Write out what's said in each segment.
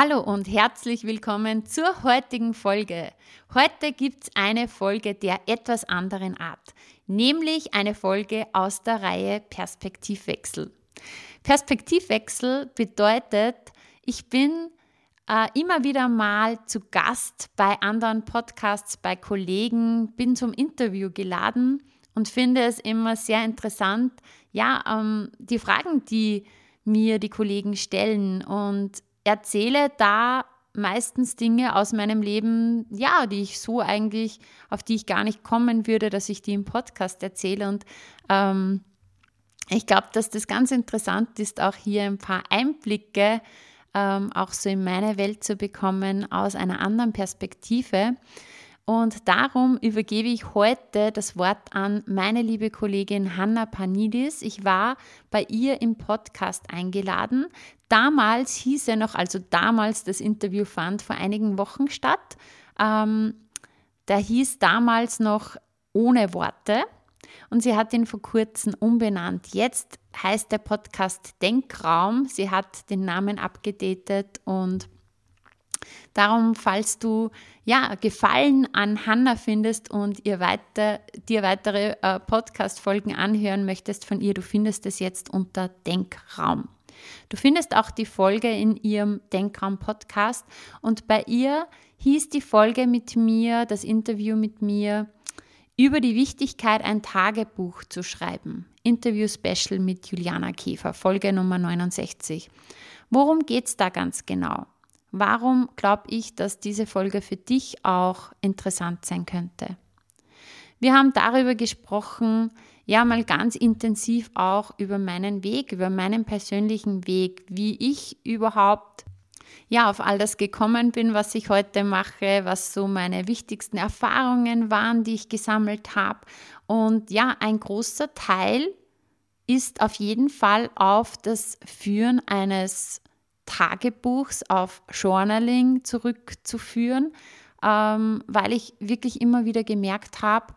Hallo und herzlich willkommen zur heutigen Folge. Heute gibt es eine Folge der etwas anderen Art, nämlich eine Folge aus der Reihe Perspektivwechsel. Perspektivwechsel bedeutet, ich bin äh, immer wieder mal zu Gast bei anderen Podcasts, bei Kollegen, bin zum Interview geladen und finde es immer sehr interessant, ja, ähm, die Fragen, die mir die Kollegen stellen und erzähle da meistens Dinge aus meinem Leben, ja, die ich so eigentlich, auf die ich gar nicht kommen würde, dass ich die im Podcast erzähle. Und ähm, ich glaube, dass das ganz interessant ist, auch hier ein paar Einblicke ähm, auch so in meine Welt zu bekommen aus einer anderen Perspektive. Und darum übergebe ich heute das Wort an meine liebe Kollegin Hanna Panidis. Ich war bei ihr im Podcast eingeladen. Damals hieß er noch, also damals das Interview fand vor einigen Wochen statt. Ähm, der hieß damals noch ohne Worte und sie hat ihn vor kurzem umbenannt. Jetzt heißt der Podcast Denkraum. Sie hat den Namen abgedatet und Darum, falls du ja Gefallen an Hannah findest und ihr weiter, dir weitere äh, Podcast-Folgen anhören möchtest von ihr, du findest es jetzt unter Denkraum. Du findest auch die Folge in ihrem Denkraum-Podcast und bei ihr hieß die Folge mit mir, das Interview mit mir, über die Wichtigkeit, ein Tagebuch zu schreiben. Interview-Special mit Juliana Käfer, Folge Nummer 69. Worum geht es da ganz genau? Warum glaube ich, dass diese Folge für dich auch interessant sein könnte? Wir haben darüber gesprochen, ja mal ganz intensiv auch über meinen Weg, über meinen persönlichen Weg, wie ich überhaupt ja auf all das gekommen bin, was ich heute mache, was so meine wichtigsten Erfahrungen waren, die ich gesammelt habe. Und ja, ein großer Teil ist auf jeden Fall auf das Führen eines Tagebuchs auf Journaling zurückzuführen, ähm, weil ich wirklich immer wieder gemerkt habe,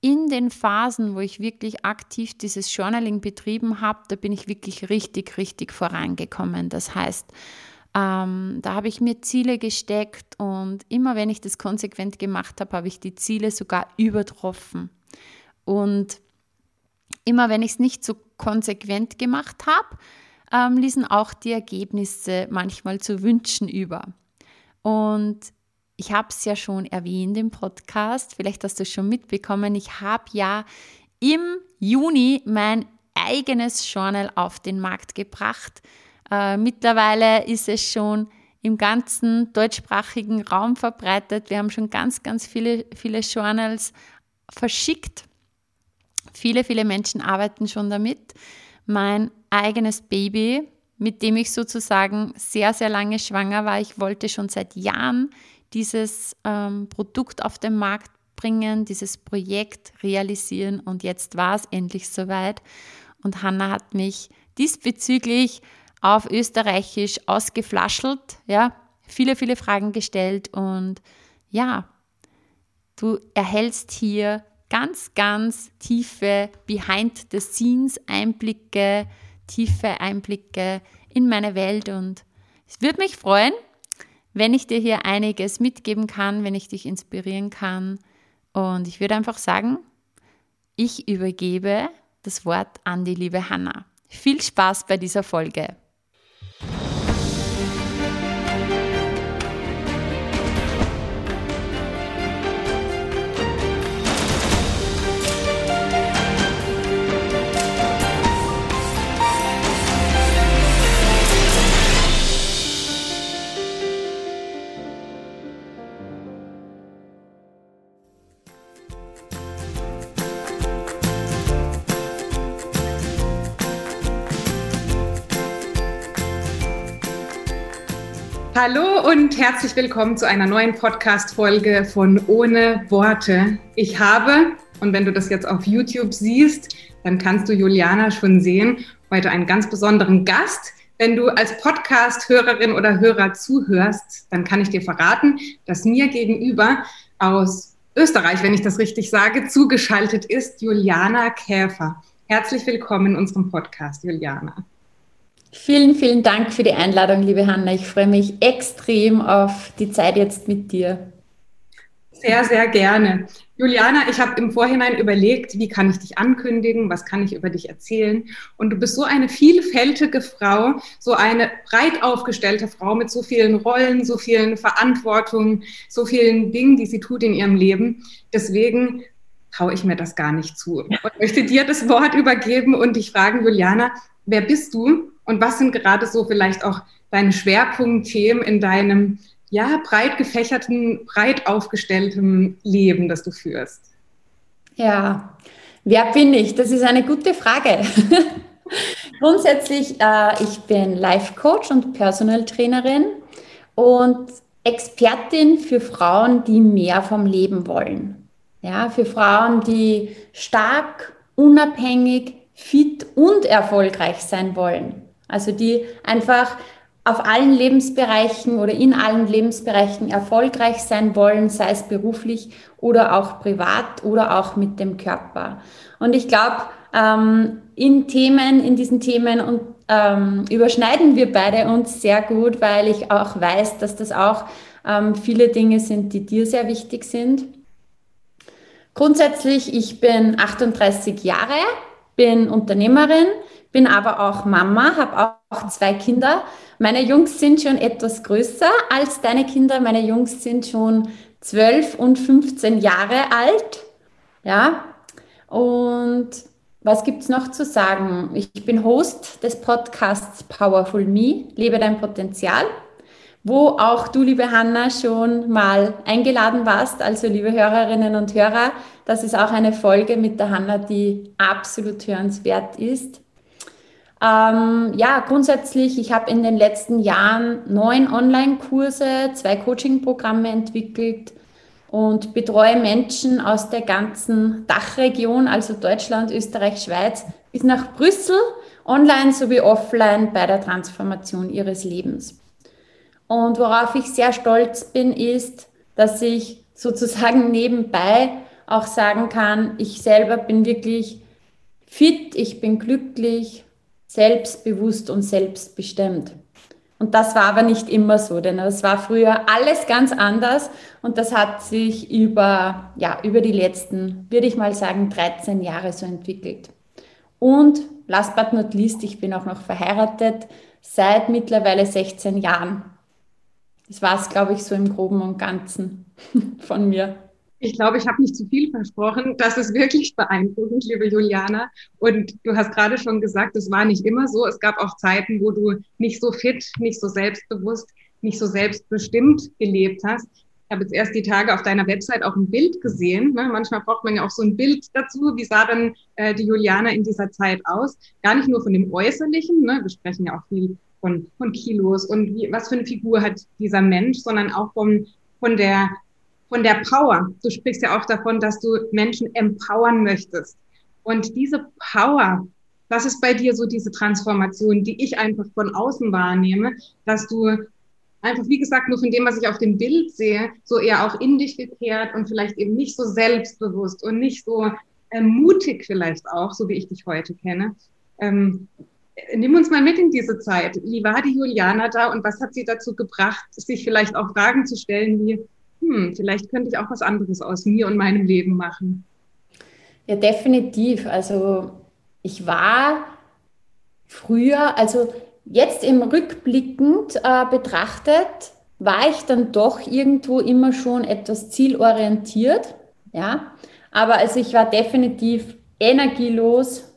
in den Phasen, wo ich wirklich aktiv dieses Journaling betrieben habe, da bin ich wirklich richtig, richtig vorangekommen. Das heißt, ähm, da habe ich mir Ziele gesteckt und immer wenn ich das konsequent gemacht habe, habe ich die Ziele sogar übertroffen. Und immer wenn ich es nicht so konsequent gemacht habe, ähm, ließen auch die Ergebnisse manchmal zu wünschen über. Und ich habe es ja schon erwähnt im Podcast, vielleicht hast du es schon mitbekommen, ich habe ja im Juni mein eigenes Journal auf den Markt gebracht. Äh, mittlerweile ist es schon im ganzen deutschsprachigen Raum verbreitet. Wir haben schon ganz, ganz viele, viele Journals verschickt. Viele, viele Menschen arbeiten schon damit. Mein eigenes Baby, mit dem ich sozusagen sehr, sehr lange schwanger war. Ich wollte schon seit Jahren dieses ähm, Produkt auf den Markt bringen, dieses Projekt realisieren und jetzt war es endlich soweit. Und Hanna hat mich diesbezüglich auf Österreichisch ausgeflaschelt, ja, viele, viele Fragen gestellt und ja, du erhältst hier ganz, ganz tiefe Behind the Scenes Einblicke, tiefe Einblicke in meine Welt und es würde mich freuen, wenn ich dir hier einiges mitgeben kann, wenn ich dich inspirieren kann. Und ich würde einfach sagen, ich übergebe das Wort an die liebe Hanna. Viel Spaß bei dieser Folge. Hallo und herzlich willkommen zu einer neuen Podcast-Folge von Ohne Worte. Ich habe, und wenn du das jetzt auf YouTube siehst, dann kannst du Juliana schon sehen, heute einen ganz besonderen Gast. Wenn du als Podcast-Hörerin oder Hörer zuhörst, dann kann ich dir verraten, dass mir gegenüber aus Österreich, wenn ich das richtig sage, zugeschaltet ist Juliana Käfer. Herzlich willkommen in unserem Podcast, Juliana. Vielen, vielen Dank für die Einladung, liebe Hanna. Ich freue mich extrem auf die Zeit jetzt mit dir. Sehr, sehr gerne. Juliana, ich habe im Vorhinein überlegt, wie kann ich dich ankündigen, was kann ich über dich erzählen. Und du bist so eine vielfältige Frau, so eine breit aufgestellte Frau mit so vielen Rollen, so vielen Verantwortungen, so vielen Dingen, die sie tut in ihrem Leben. Deswegen traue ich mir das gar nicht zu und möchte dir das Wort übergeben und dich fragen, Juliana, wer bist du und was sind gerade so vielleicht auch deine Schwerpunktthemen in deinem ja, breit gefächerten, breit aufgestellten Leben, das du führst? Ja, wer bin ich? Das ist eine gute Frage. Grundsätzlich, äh, ich bin Life Coach und Personal Trainerin und Expertin für Frauen, die mehr vom Leben wollen. Ja, für Frauen, die stark, unabhängig, fit und erfolgreich sein wollen. Also die einfach auf allen Lebensbereichen oder in allen Lebensbereichen erfolgreich sein wollen, sei es beruflich oder auch privat oder auch mit dem Körper. Und ich glaube, ähm, in Themen, in diesen Themen und ähm, überschneiden wir beide uns sehr gut, weil ich auch weiß, dass das auch ähm, viele Dinge sind, die dir sehr wichtig sind. Grundsätzlich, ich bin 38 Jahre, bin Unternehmerin, bin aber auch Mama, habe auch zwei Kinder. Meine Jungs sind schon etwas größer als deine Kinder. Meine Jungs sind schon 12 und 15 Jahre alt. Ja, und was gibt es noch zu sagen? Ich bin Host des Podcasts Powerful Me, Lebe dein Potenzial, wo auch du, liebe Hanna, schon mal eingeladen warst. Also, liebe Hörerinnen und Hörer, das ist auch eine Folge mit der Hanna, die absolut hörenswert ist. Ähm, ja, grundsätzlich, ich habe in den letzten Jahren neun Online-Kurse, zwei Coaching-Programme entwickelt und betreue Menschen aus der ganzen Dachregion, also Deutschland, Österreich, Schweiz, bis nach Brüssel, online sowie offline bei der Transformation ihres Lebens. Und worauf ich sehr stolz bin, ist, dass ich sozusagen nebenbei auch sagen kann, ich selber bin wirklich fit, ich bin glücklich, selbstbewusst und selbstbestimmt. Und das war aber nicht immer so, denn es war früher alles ganz anders und das hat sich über, ja, über die letzten, würde ich mal sagen, 13 Jahre so entwickelt. Und last but not least, ich bin auch noch verheiratet seit mittlerweile 16 Jahren. Das war es, glaube ich, so im groben und ganzen von mir. Ich glaube, ich habe nicht zu viel versprochen. Das ist wirklich beeindruckend, liebe Juliana. Und du hast gerade schon gesagt, es war nicht immer so. Es gab auch Zeiten, wo du nicht so fit, nicht so selbstbewusst, nicht so selbstbestimmt gelebt hast. Ich habe jetzt erst die Tage auf deiner Website auch ein Bild gesehen. Ne? Manchmal braucht man ja auch so ein Bild dazu. Wie sah dann äh, die Juliana in dieser Zeit aus? Gar nicht nur von dem Äußerlichen. Ne? Wir sprechen ja auch viel von, von Kilos und wie, was für eine Figur hat dieser Mensch, sondern auch von, von der von der Power. Du sprichst ja auch davon, dass du Menschen empowern möchtest. Und diese Power, das ist bei dir so diese Transformation, die ich einfach von außen wahrnehme, dass du einfach, wie gesagt, nur von dem, was ich auf dem Bild sehe, so eher auch in dich gekehrt und vielleicht eben nicht so selbstbewusst und nicht so äh, mutig vielleicht auch, so wie ich dich heute kenne. Ähm, nimm uns mal mit in diese Zeit. Wie war die Juliana da und was hat sie dazu gebracht, sich vielleicht auch Fragen zu stellen wie, hm, vielleicht könnte ich auch was anderes aus mir und meinem Leben machen. Ja, definitiv. Also ich war früher, also jetzt im Rückblickend äh, betrachtet, war ich dann doch irgendwo immer schon etwas zielorientiert. Ja, aber also ich war definitiv energielos,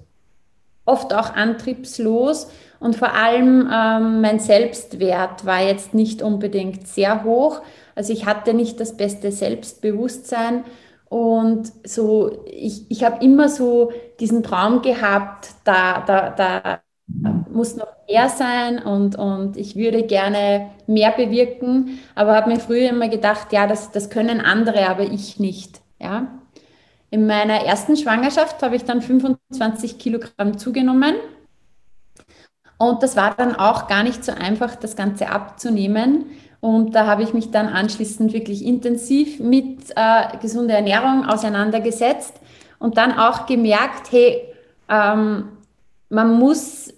oft auch antriebslos und vor allem ähm, mein Selbstwert war jetzt nicht unbedingt sehr hoch. Also ich hatte nicht das beste Selbstbewusstsein und so, ich, ich habe immer so diesen Traum gehabt, da, da, da muss noch mehr sein und, und ich würde gerne mehr bewirken, aber habe mir früher immer gedacht, ja, das, das können andere, aber ich nicht. Ja. In meiner ersten Schwangerschaft habe ich dann 25 Kilogramm zugenommen und das war dann auch gar nicht so einfach, das Ganze abzunehmen. Und da habe ich mich dann anschließend wirklich intensiv mit äh, gesunder Ernährung auseinandergesetzt und dann auch gemerkt, hey, ähm, man muss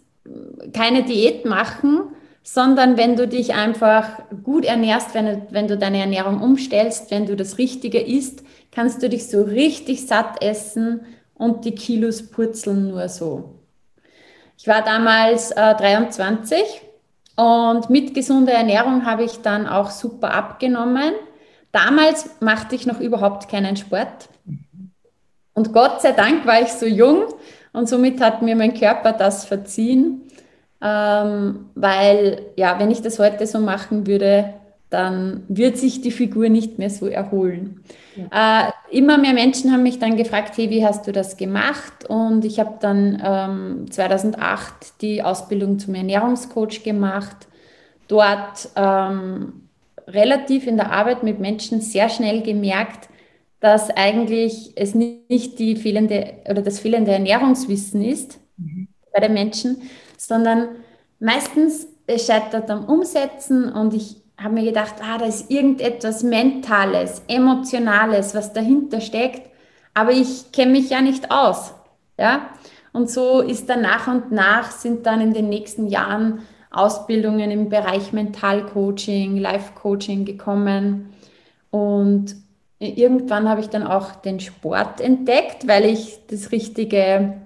keine Diät machen, sondern wenn du dich einfach gut ernährst, wenn du, wenn du deine Ernährung umstellst, wenn du das Richtige isst, kannst du dich so richtig satt essen und die Kilos purzeln nur so. Ich war damals äh, 23 und mit gesunder Ernährung habe ich dann auch super abgenommen. Damals machte ich noch überhaupt keinen Sport. Und Gott sei Dank war ich so jung und somit hat mir mein Körper das verziehen, ähm, weil ja, wenn ich das heute so machen würde, dann wird sich die Figur nicht mehr so erholen. Ja. Äh, immer mehr Menschen haben mich dann gefragt, hey, wie hast du das gemacht? Und ich habe dann ähm, 2008 die Ausbildung zum Ernährungscoach gemacht. Dort ähm, relativ in der Arbeit mit Menschen sehr schnell gemerkt, dass eigentlich es nicht die fehlende oder das fehlende Ernährungswissen ist mhm. bei den Menschen, sondern meistens es scheitert am Umsetzen und ich habe mir gedacht, ah, da ist irgendetwas Mentales, Emotionales, was dahinter steckt, aber ich kenne mich ja nicht aus. Ja? Und so ist dann nach und nach sind dann in den nächsten Jahren Ausbildungen im Bereich Mentalcoaching, Life-Coaching gekommen. Und irgendwann habe ich dann auch den Sport entdeckt, weil ich das richtige,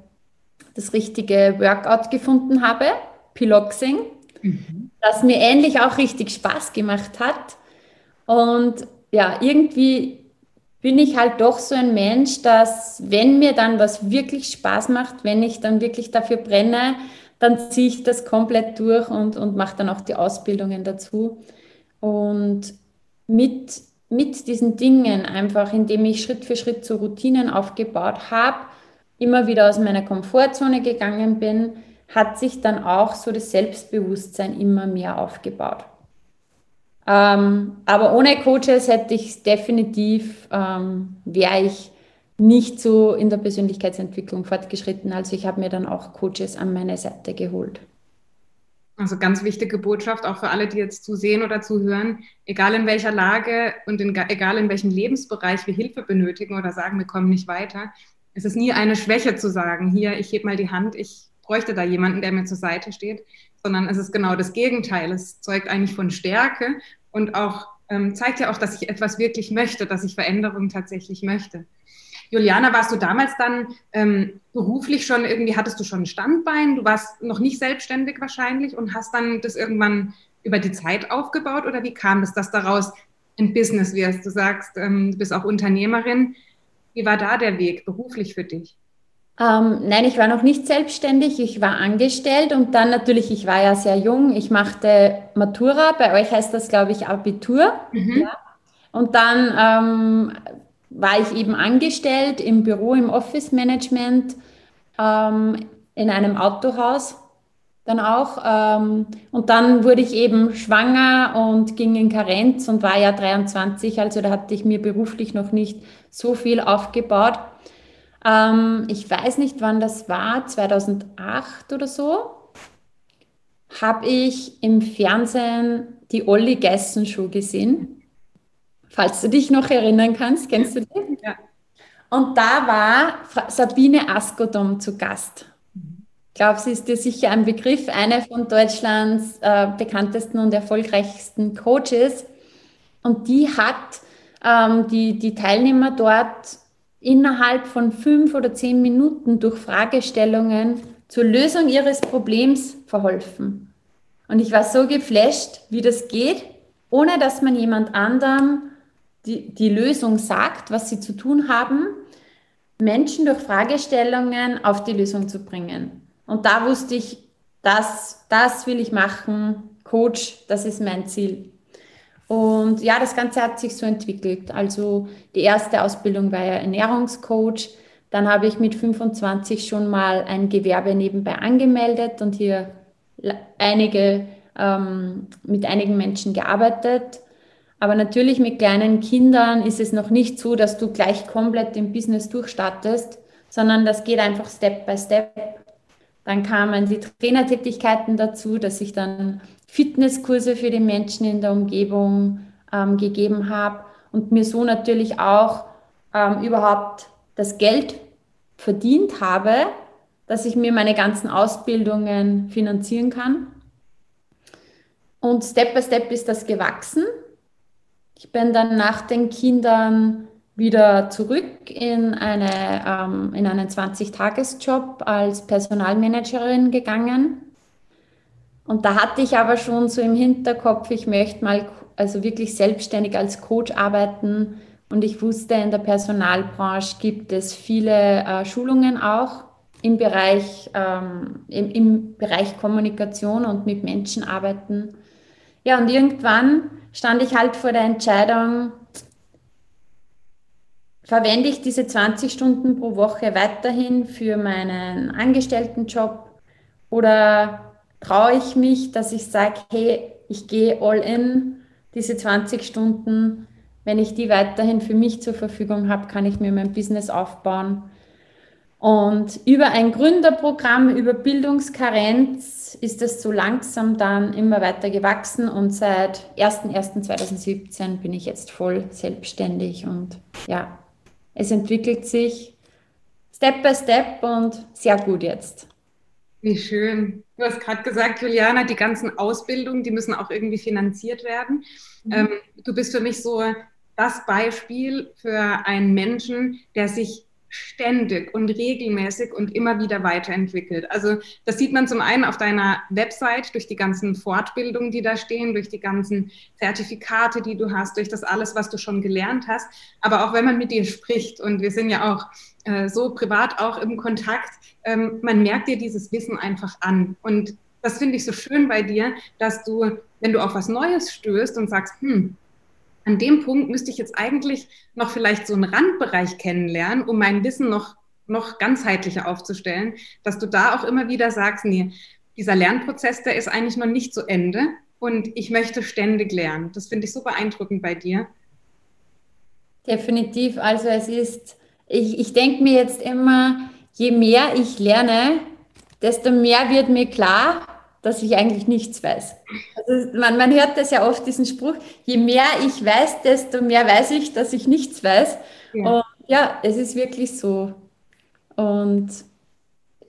das richtige Workout gefunden habe, Piloxing. Mhm das mir ähnlich auch richtig Spaß gemacht hat. Und ja, irgendwie bin ich halt doch so ein Mensch, dass wenn mir dann was wirklich Spaß macht, wenn ich dann wirklich dafür brenne, dann ziehe ich das komplett durch und, und mache dann auch die Ausbildungen dazu. Und mit, mit diesen Dingen einfach, indem ich Schritt für Schritt so Routinen aufgebaut habe, immer wieder aus meiner Komfortzone gegangen bin, hat sich dann auch so das Selbstbewusstsein immer mehr aufgebaut. Ähm, aber ohne Coaches hätte ich definitiv, ähm, wäre ich nicht so in der Persönlichkeitsentwicklung fortgeschritten. Also ich habe mir dann auch Coaches an meine Seite geholt. Also ganz wichtige Botschaft auch für alle, die jetzt zusehen oder zuhören, egal in welcher Lage und in, egal in welchem Lebensbereich wir Hilfe benötigen oder sagen, wir kommen nicht weiter. Es ist nie eine Schwäche zu sagen, hier, ich hebe mal die Hand, ich bräuchte da jemanden, der mir zur Seite steht, sondern es ist genau das Gegenteil. Es zeugt eigentlich von Stärke und auch ähm, zeigt ja auch, dass ich etwas wirklich möchte, dass ich Veränderungen tatsächlich möchte. Juliana, warst du damals dann ähm, beruflich schon irgendwie, hattest du schon ein Standbein? Du warst noch nicht selbstständig wahrscheinlich und hast dann das irgendwann über die Zeit aufgebaut oder wie kam es, dass daraus ein Business wirst? Du sagst, ähm, du bist auch Unternehmerin. Wie war da der Weg beruflich für dich? Ähm, nein, ich war noch nicht selbstständig, ich war angestellt und dann natürlich, ich war ja sehr jung, ich machte Matura, bei euch heißt das, glaube ich, Abitur. Mhm. Ja. Und dann ähm, war ich eben angestellt im Büro, im Office Management, ähm, in einem Autohaus dann auch. Ähm, und dann wurde ich eben schwanger und ging in Karenz und war ja 23, also da hatte ich mir beruflich noch nicht so viel aufgebaut. Ähm, ich weiß nicht, wann das war, 2008 oder so, habe ich im Fernsehen die Olli Geissen Show gesehen. Falls du dich noch erinnern kannst, kennst du die? Ja. Und da war Sabine Askodom zu Gast. Ich glaube, sie ist dir sicher ein Begriff, eine von Deutschlands äh, bekanntesten und erfolgreichsten Coaches. Und die hat ähm, die, die Teilnehmer dort innerhalb von fünf oder zehn Minuten durch Fragestellungen zur Lösung ihres Problems verholfen. Und ich war so geflasht, wie das geht, ohne dass man jemand anderem die, die Lösung sagt, was sie zu tun haben, Menschen durch Fragestellungen auf die Lösung zu bringen. Und da wusste ich, das, das will ich machen, Coach, das ist mein Ziel. Und ja, das Ganze hat sich so entwickelt. Also die erste Ausbildung war ja Ernährungscoach. Dann habe ich mit 25 schon mal ein Gewerbe nebenbei angemeldet und hier einige, ähm, mit einigen Menschen gearbeitet. Aber natürlich mit kleinen Kindern ist es noch nicht so, dass du gleich komplett im Business durchstartest, sondern das geht einfach Step by Step. Dann kamen die Trainertätigkeiten dazu, dass ich dann Fitnesskurse für die Menschen in der Umgebung ähm, gegeben habe und mir so natürlich auch ähm, überhaupt das Geld verdient habe, dass ich mir meine ganzen Ausbildungen finanzieren kann. Und Step by Step ist das gewachsen. Ich bin dann nach den Kindern wieder zurück in, eine, ähm, in einen 20-Tages-Job als Personalmanagerin gegangen. Und da hatte ich aber schon so im Hinterkopf, ich möchte mal also wirklich selbstständig als Coach arbeiten. Und ich wusste, in der Personalbranche gibt es viele äh, Schulungen auch im Bereich, ähm, im, im Bereich Kommunikation und mit Menschen arbeiten. Ja, und irgendwann stand ich halt vor der Entscheidung, verwende ich diese 20 Stunden pro Woche weiterhin für meinen Angestelltenjob oder traue ich mich, dass ich sage, hey, ich gehe all in, diese 20 Stunden, wenn ich die weiterhin für mich zur Verfügung habe, kann ich mir mein Business aufbauen. Und über ein Gründerprogramm, über Bildungskarenz ist es so langsam dann immer weiter gewachsen und seit 01.01.2017 bin ich jetzt voll selbstständig und ja, es entwickelt sich Step by Step und sehr gut jetzt. Wie schön. Du hast gerade gesagt, Juliana, die ganzen Ausbildungen, die müssen auch irgendwie finanziert werden. Mhm. Ähm, du bist für mich so das Beispiel für einen Menschen, der sich ständig und regelmäßig und immer wieder weiterentwickelt. Also das sieht man zum einen auf deiner Website durch die ganzen Fortbildungen, die da stehen, durch die ganzen Zertifikate, die du hast, durch das alles, was du schon gelernt hast, aber auch wenn man mit dir spricht und wir sind ja auch äh, so privat auch im Kontakt, ähm, man merkt dir dieses Wissen einfach an und das finde ich so schön bei dir, dass du, wenn du auf was Neues stößt und sagst, hm, an dem Punkt müsste ich jetzt eigentlich noch vielleicht so einen Randbereich kennenlernen, um mein Wissen noch, noch ganzheitlicher aufzustellen, dass du da auch immer wieder sagst, nee, dieser Lernprozess, der ist eigentlich noch nicht zu Ende und ich möchte ständig lernen. Das finde ich so beeindruckend bei dir. Definitiv. Also es ist, ich, ich denke mir jetzt immer, je mehr ich lerne, desto mehr wird mir klar, dass ich eigentlich nichts weiß. Also man, man hört das ja oft, diesen Spruch, je mehr ich weiß, desto mehr weiß ich, dass ich nichts weiß. Ja, und ja es ist wirklich so. Und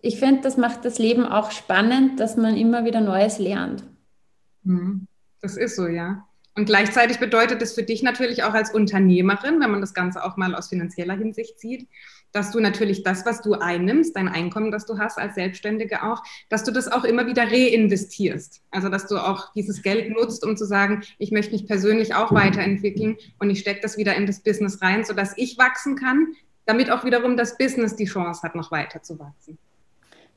ich finde, das macht das Leben auch spannend, dass man immer wieder Neues lernt. Mhm. Das ist so, ja. Und gleichzeitig bedeutet es für dich natürlich auch als Unternehmerin, wenn man das Ganze auch mal aus finanzieller Hinsicht sieht, dass du natürlich das, was du einnimmst, dein Einkommen, das du hast als Selbstständige auch, dass du das auch immer wieder reinvestierst. Also dass du auch dieses Geld nutzt, um zu sagen, ich möchte mich persönlich auch weiterentwickeln und ich stecke das wieder in das Business rein, sodass ich wachsen kann, damit auch wiederum das Business die Chance hat, noch weiter zu wachsen.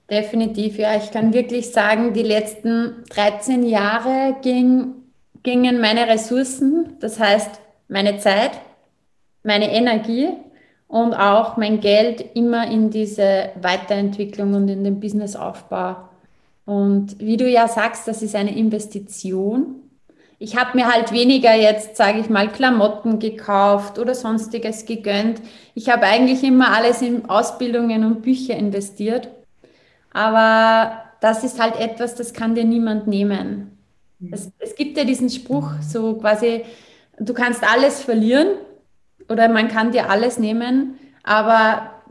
Definitiv, ja. Ich kann wirklich sagen, die letzten 13 Jahre ging, gingen meine Ressourcen, das heißt meine Zeit, meine Energie und auch mein Geld immer in diese Weiterentwicklung und in den Businessaufbau. Und wie du ja sagst, das ist eine Investition. Ich habe mir halt weniger jetzt, sage ich mal, Klamotten gekauft oder sonstiges gegönnt. Ich habe eigentlich immer alles in Ausbildungen und Bücher investiert. Aber das ist halt etwas, das kann dir niemand nehmen. Mhm. Es, es gibt ja diesen Spruch, so quasi, du kannst alles verlieren, oder man kann dir alles nehmen, aber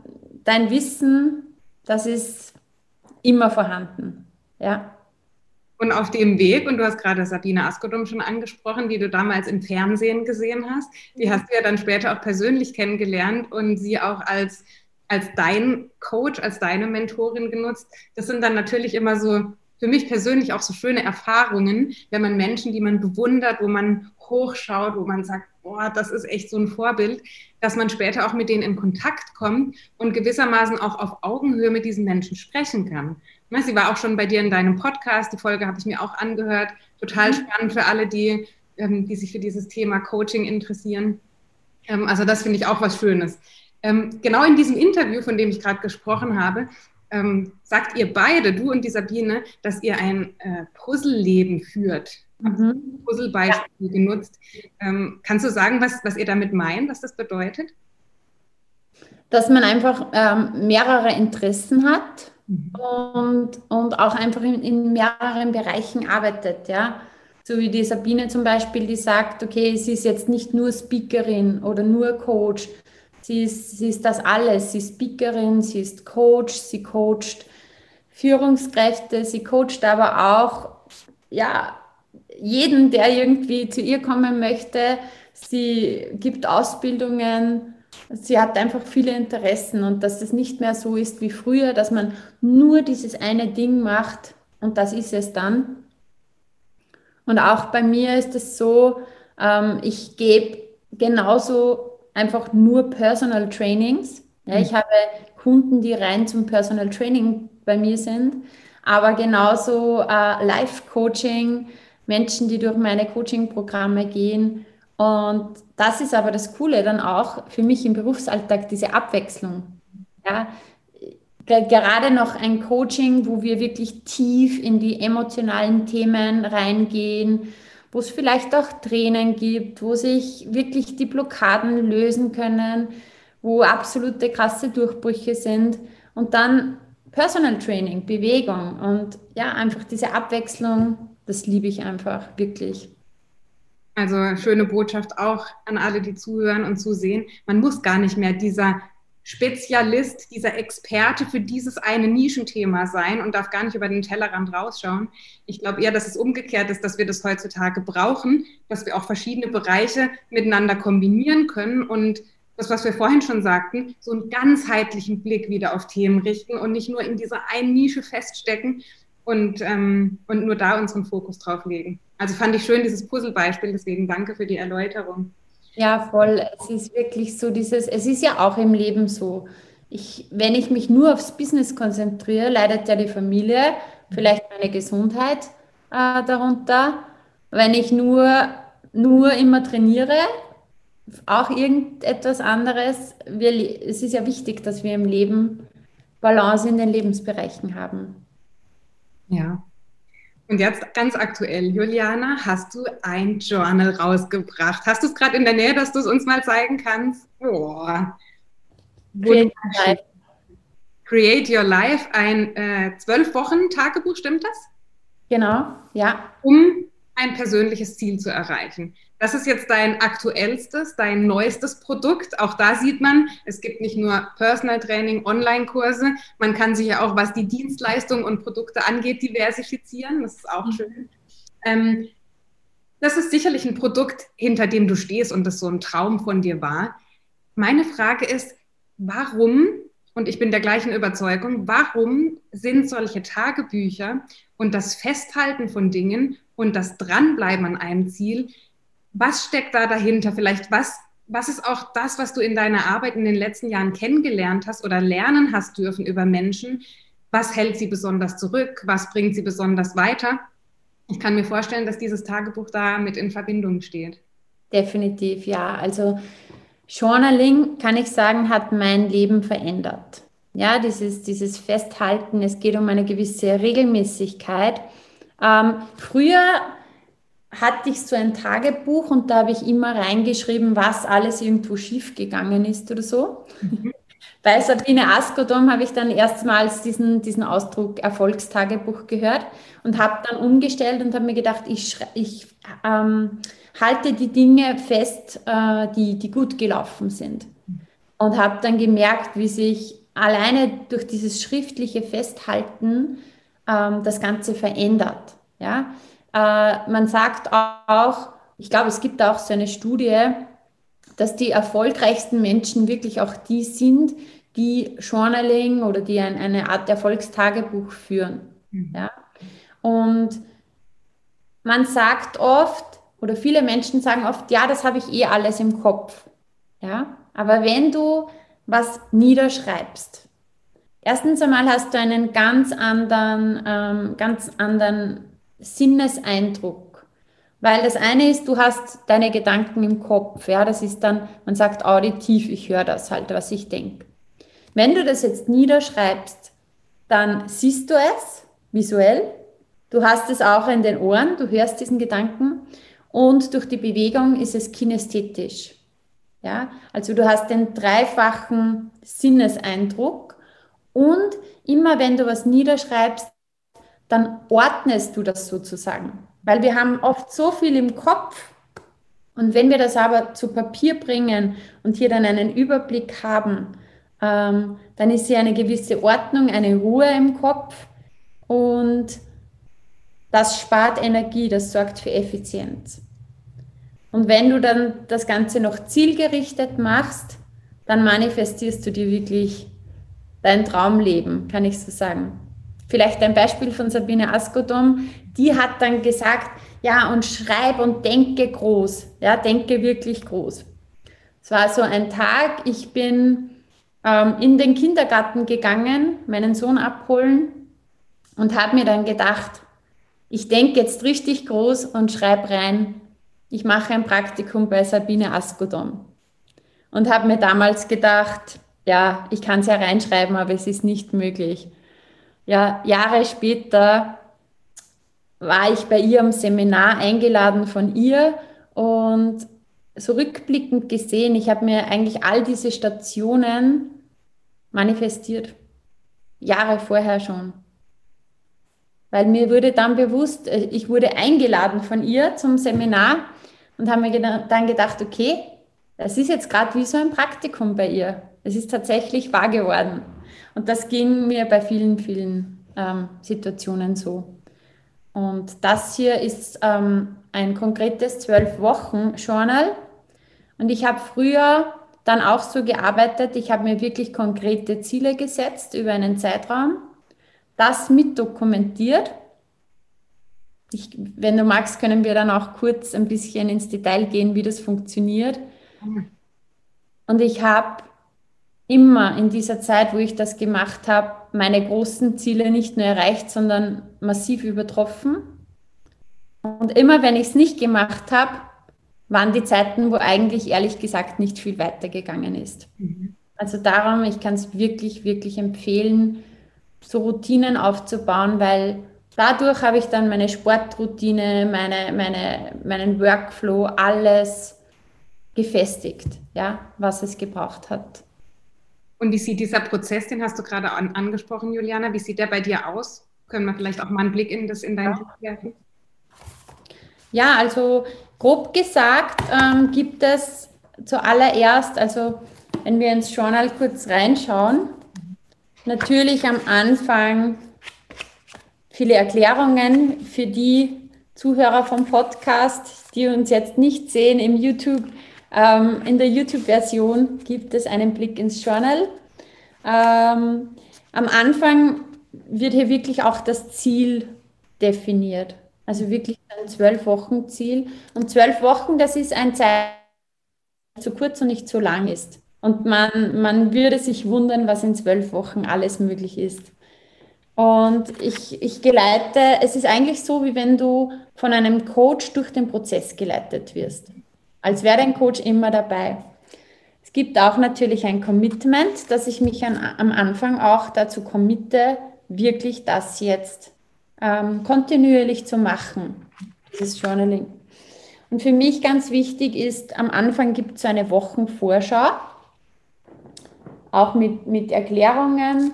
dein Wissen, das ist immer vorhanden. Ja. Und auf dem Weg, und du hast gerade Sabine Askodum schon angesprochen, die du damals im Fernsehen gesehen hast, die hast du ja dann später auch persönlich kennengelernt und sie auch als, als dein Coach, als deine Mentorin genutzt. Das sind dann natürlich immer so für mich persönlich auch so schöne Erfahrungen, wenn man Menschen, die man bewundert, wo man hochschaut, wo man sagt, boah, das ist echt so ein Vorbild, dass man später auch mit denen in Kontakt kommt und gewissermaßen auch auf Augenhöhe mit diesen Menschen sprechen kann. Ne, sie war auch schon bei dir in deinem Podcast, die Folge habe ich mir auch angehört. Total mhm. spannend für alle, die, ähm, die sich für dieses Thema Coaching interessieren. Ähm, also das finde ich auch was Schönes. Ähm, genau in diesem Interview, von dem ich gerade gesprochen habe, sagt ihr beide, du und die Sabine, dass ihr ein äh, Puzzleleben führt. Mhm. Puzzlebeispiel ja. genutzt. Ähm, kannst du sagen, was, was ihr damit meint, was das bedeutet? Dass man einfach ähm, mehrere Interessen hat mhm. und, und auch einfach in, in mehreren Bereichen arbeitet, ja. So wie die Sabine zum Beispiel, die sagt, okay, sie ist jetzt nicht nur Speakerin oder nur Coach, sie ist, sie ist das alles. Sie ist Speakerin, sie ist Coach, sie coacht Führungskräfte, sie coacht aber auch ja, jeden, der irgendwie zu ihr kommen möchte. Sie gibt Ausbildungen, sie hat einfach viele Interessen und dass es nicht mehr so ist wie früher, dass man nur dieses eine Ding macht und das ist es dann. Und auch bei mir ist es so, ähm, ich gebe genauso einfach nur Personal Trainings. Ich habe Kunden, die rein zum Personal Training bei mir sind, aber genauso äh, Live-Coaching, Menschen, die durch meine Coaching-Programme gehen. Und das ist aber das Coole dann auch für mich im Berufsalltag, diese Abwechslung. Ja, gerade noch ein Coaching, wo wir wirklich tief in die emotionalen Themen reingehen, wo es vielleicht auch Tränen gibt, wo sich wirklich die Blockaden lösen können, wo absolute krasse Durchbrüche sind und dann Personal Training, Bewegung und ja, einfach diese Abwechslung das liebe ich einfach wirklich. Also schöne Botschaft auch an alle, die zuhören und zusehen. Man muss gar nicht mehr dieser Spezialist, dieser Experte für dieses eine Nischenthema sein und darf gar nicht über den Tellerrand rausschauen. Ich glaube eher, dass es umgekehrt ist, dass wir das heutzutage brauchen, dass wir auch verschiedene Bereiche miteinander kombinieren können und das, was wir vorhin schon sagten, so einen ganzheitlichen Blick wieder auf Themen richten und nicht nur in dieser einen Nische feststecken, und, ähm, und nur da unseren Fokus drauf legen. Also fand ich schön dieses Puzzlebeispiel, deswegen danke für die Erläuterung. Ja, voll. Es ist wirklich so dieses, es ist ja auch im Leben so. Ich, wenn ich mich nur aufs Business konzentriere, leidet ja die Familie, vielleicht meine Gesundheit äh, darunter. Wenn ich nur, nur immer trainiere, auch irgendetwas anderes. Wir, es ist ja wichtig, dass wir im Leben Balance in den Lebensbereichen haben. Ja. Und jetzt ganz aktuell, Juliana, hast du ein Journal rausgebracht? Hast du es gerade in der Nähe, dass du es uns mal zeigen kannst? Boah. Create Your Life. Create Your Life, ein äh, zwölf äh, Wochen Tagebuch, stimmt das? Genau, ja. Um ein persönliches Ziel zu erreichen. Das ist jetzt dein aktuellstes, dein neuestes Produkt. Auch da sieht man, es gibt nicht nur Personal Training, Online-Kurse, man kann sich ja auch, was die Dienstleistungen und Produkte angeht, diversifizieren. Das ist auch mhm. schön. Ähm, das ist sicherlich ein Produkt, hinter dem du stehst und das so ein Traum von dir war. Meine Frage ist, warum, und ich bin der gleichen Überzeugung, warum sind solche Tagebücher und das Festhalten von Dingen und das Dranbleiben an einem Ziel was steckt da dahinter? Vielleicht was, was ist auch das, was du in deiner Arbeit in den letzten Jahren kennengelernt hast oder lernen hast dürfen über Menschen? Was hält sie besonders zurück? Was bringt sie besonders weiter? Ich kann mir vorstellen, dass dieses Tagebuch da mit in Verbindung steht. Definitiv, ja. Also Journaling, kann ich sagen, hat mein Leben verändert. Ja, dieses, dieses Festhalten, es geht um eine gewisse Regelmäßigkeit. Ähm, früher hatte ich so ein Tagebuch und da habe ich immer reingeschrieben, was alles irgendwo schief gegangen ist oder so. Mhm. Bei Sabine Askodom habe ich dann erstmals diesen, diesen Ausdruck Erfolgstagebuch gehört und habe dann umgestellt und habe mir gedacht, ich, ich ähm, halte die Dinge fest, äh, die, die gut gelaufen sind. Und habe dann gemerkt, wie sich alleine durch dieses schriftliche Festhalten ähm, das Ganze verändert. Ja? Äh, man sagt auch, ich glaube, es gibt auch so eine Studie, dass die erfolgreichsten Menschen wirklich auch die sind, die Journaling oder die ein, eine Art Erfolgstagebuch führen. Mhm. Ja? Und man sagt oft, oder viele Menschen sagen oft, ja, das habe ich eh alles im Kopf. Ja? Aber wenn du was niederschreibst, erstens einmal hast du einen ganz anderen, ähm, ganz anderen Sinneseindruck. Weil das eine ist, du hast deine Gedanken im Kopf. Ja, das ist dann, man sagt auditiv, ich höre das halt, was ich denke. Wenn du das jetzt niederschreibst, dann siehst du es visuell. Du hast es auch in den Ohren, du hörst diesen Gedanken und durch die Bewegung ist es kinästhetisch. Ja, also du hast den dreifachen Sinneseindruck und immer wenn du was niederschreibst, dann ordnest du das sozusagen. Weil wir haben oft so viel im Kopf und wenn wir das aber zu Papier bringen und hier dann einen Überblick haben, ähm, dann ist hier eine gewisse Ordnung, eine Ruhe im Kopf und das spart Energie, das sorgt für Effizienz. Und wenn du dann das Ganze noch zielgerichtet machst, dann manifestierst du dir wirklich dein Traumleben, kann ich so sagen. Vielleicht ein Beispiel von Sabine Askodom, die hat dann gesagt, ja, und schreib und denke groß, ja, denke wirklich groß. Es war so ein Tag, ich bin ähm, in den Kindergarten gegangen, meinen Sohn abholen und habe mir dann gedacht, ich denke jetzt richtig groß und schreibe rein, ich mache ein Praktikum bei Sabine Askodom. Und habe mir damals gedacht, ja, ich kann es ja reinschreiben, aber es ist nicht möglich. Ja, Jahre später war ich bei ihr am Seminar eingeladen von ihr und so rückblickend gesehen, ich habe mir eigentlich all diese Stationen manifestiert. Jahre vorher schon. Weil mir wurde dann bewusst, äh, ich wurde eingeladen von ihr zum Seminar und habe mir dann gedacht, okay, das ist jetzt gerade wie so ein Praktikum bei ihr. Es ist tatsächlich wahr geworden. Und das ging mir bei vielen, vielen ähm, Situationen so. Und das hier ist ähm, ein konkretes zwölf Wochen Journal. Und ich habe früher dann auch so gearbeitet, ich habe mir wirklich konkrete Ziele gesetzt über einen Zeitraum, das mit dokumentiert. Ich, wenn du magst, können wir dann auch kurz ein bisschen ins Detail gehen, wie das funktioniert. Und ich habe immer in dieser Zeit, wo ich das gemacht habe, meine großen Ziele nicht nur erreicht, sondern massiv übertroffen. Und immer wenn ich es nicht gemacht habe, waren die Zeiten, wo eigentlich ehrlich gesagt nicht viel weitergegangen ist. Mhm. Also darum, ich kann es wirklich, wirklich empfehlen, so Routinen aufzubauen, weil dadurch habe ich dann meine Sportroutine, meine, meine, meinen Workflow, alles gefestigt, ja, was es gebraucht hat. Und wie sieht dieser Prozess, den hast du gerade an, angesprochen, Juliana, wie sieht der bei dir aus? Können wir vielleicht auch mal einen Blick in das in dein Buch werfen? Ja, also grob gesagt ähm, gibt es zuallererst, also wenn wir ins Journal kurz reinschauen, natürlich am Anfang viele Erklärungen für die Zuhörer vom Podcast, die uns jetzt nicht sehen im YouTube. Ähm, in der YouTube-Version gibt es einen Blick ins Journal. Ähm, am Anfang wird hier wirklich auch das Ziel definiert. Also wirklich ein zwölf Wochen Ziel. Und zwölf Wochen, das ist ein Zeit, zu kurz und nicht zu lang ist. Und man, man würde sich wundern, was in zwölf Wochen alles möglich ist. Und ich, ich geleite, es ist eigentlich so, wie wenn du von einem Coach durch den Prozess geleitet wirst. Als wäre dein Coach immer dabei. Es gibt auch natürlich ein Commitment, dass ich mich an, am Anfang auch dazu committe, wirklich das jetzt ähm, kontinuierlich zu machen, dieses Journaling. Und für mich ganz wichtig ist, am Anfang gibt es eine Wochenvorschau, auch mit, mit Erklärungen,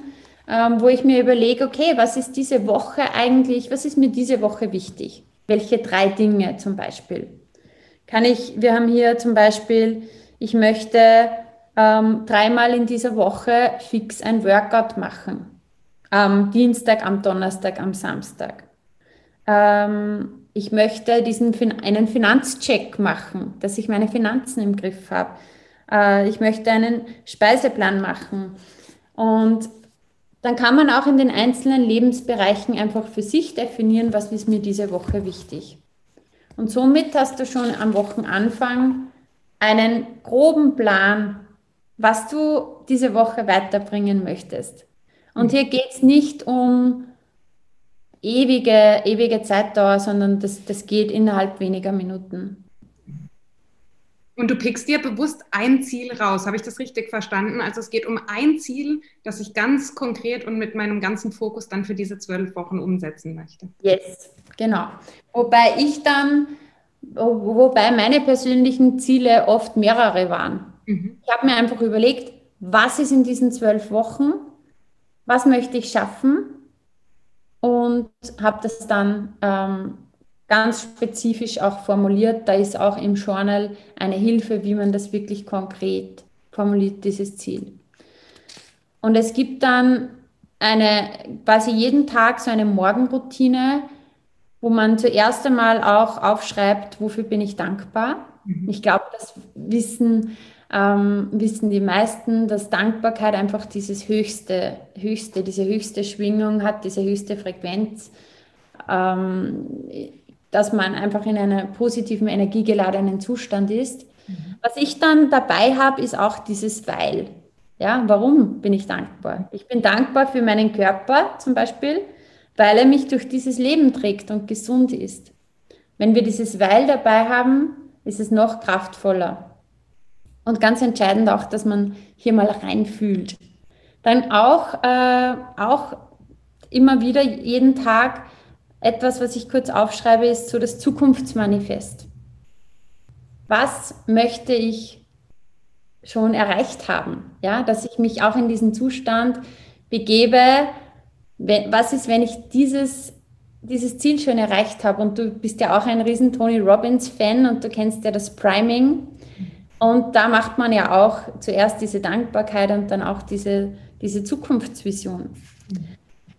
ähm, wo ich mir überlege, okay, was ist diese Woche eigentlich, was ist mir diese Woche wichtig? Welche drei Dinge zum Beispiel? Kann ich, wir haben hier zum Beispiel, ich möchte ähm, dreimal in dieser Woche fix ein Workout machen am Dienstag, am Donnerstag, am Samstag. Ähm, ich möchte diesen einen Finanzcheck machen, dass ich meine Finanzen im Griff habe. Äh, ich möchte einen Speiseplan machen. Und dann kann man auch in den einzelnen Lebensbereichen einfach für sich definieren, was ist mir diese Woche wichtig. Und somit hast du schon am Wochenanfang einen groben Plan, was du diese Woche weiterbringen möchtest. Und hier geht es nicht um ewige, ewige Zeitdauer, sondern das, das geht innerhalb weniger Minuten. Und du pickst dir bewusst ein Ziel raus. Habe ich das richtig verstanden? Also es geht um ein Ziel, das ich ganz konkret und mit meinem ganzen Fokus dann für diese zwölf Wochen umsetzen möchte. Yes, genau. Wobei ich dann, wobei meine persönlichen Ziele oft mehrere waren. Mhm. Ich habe mir einfach überlegt, was ist in diesen zwölf Wochen, was möchte ich schaffen und habe das dann ähm, ganz spezifisch auch formuliert. Da ist auch im Journal eine Hilfe, wie man das wirklich konkret formuliert, dieses Ziel. Und es gibt dann eine, quasi jeden Tag so eine Morgenroutine, wo man zuerst einmal auch aufschreibt, wofür bin ich dankbar. Mhm. Ich glaube, das wissen, ähm, wissen die meisten, dass Dankbarkeit einfach dieses höchste, höchste, diese höchste Schwingung hat, diese höchste Frequenz. Ähm, dass man einfach in einem positiven, energiegeladenen Zustand ist. Mhm. Was ich dann dabei habe, ist auch dieses Weil. Ja, warum bin ich dankbar? Ich bin dankbar für meinen Körper zum Beispiel, weil er mich durch dieses Leben trägt und gesund ist. Wenn wir dieses Weil dabei haben, ist es noch kraftvoller. Und ganz entscheidend auch, dass man hier mal reinfühlt. Dann auch, äh, auch immer wieder jeden Tag etwas, was ich kurz aufschreibe, ist so das Zukunftsmanifest. Was möchte ich schon erreicht haben? Ja, dass ich mich auch in diesen Zustand begebe. Was ist, wenn ich dieses, dieses Ziel schon erreicht habe? Und du bist ja auch ein riesen Tony Robbins Fan und du kennst ja das Priming. Und da macht man ja auch zuerst diese Dankbarkeit und dann auch diese, diese Zukunftsvision.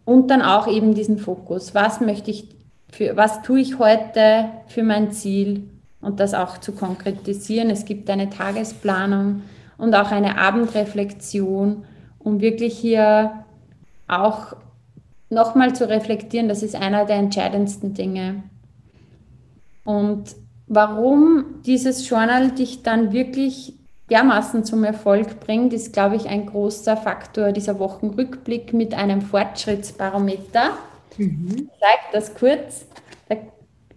Und dann auch eben diesen Fokus. Was möchte ich für, was tue ich heute für mein Ziel und das auch zu konkretisieren. Es gibt eine Tagesplanung und auch eine Abendreflexion, um wirklich hier auch nochmal zu reflektieren. Das ist einer der entscheidendsten Dinge. Und warum dieses Journal dich dann wirklich dermaßen zum Erfolg bringt, ist, glaube ich, ein großer Faktor dieser Wochenrückblick mit einem Fortschrittsbarometer. Mhm. Ich zeige das kurz.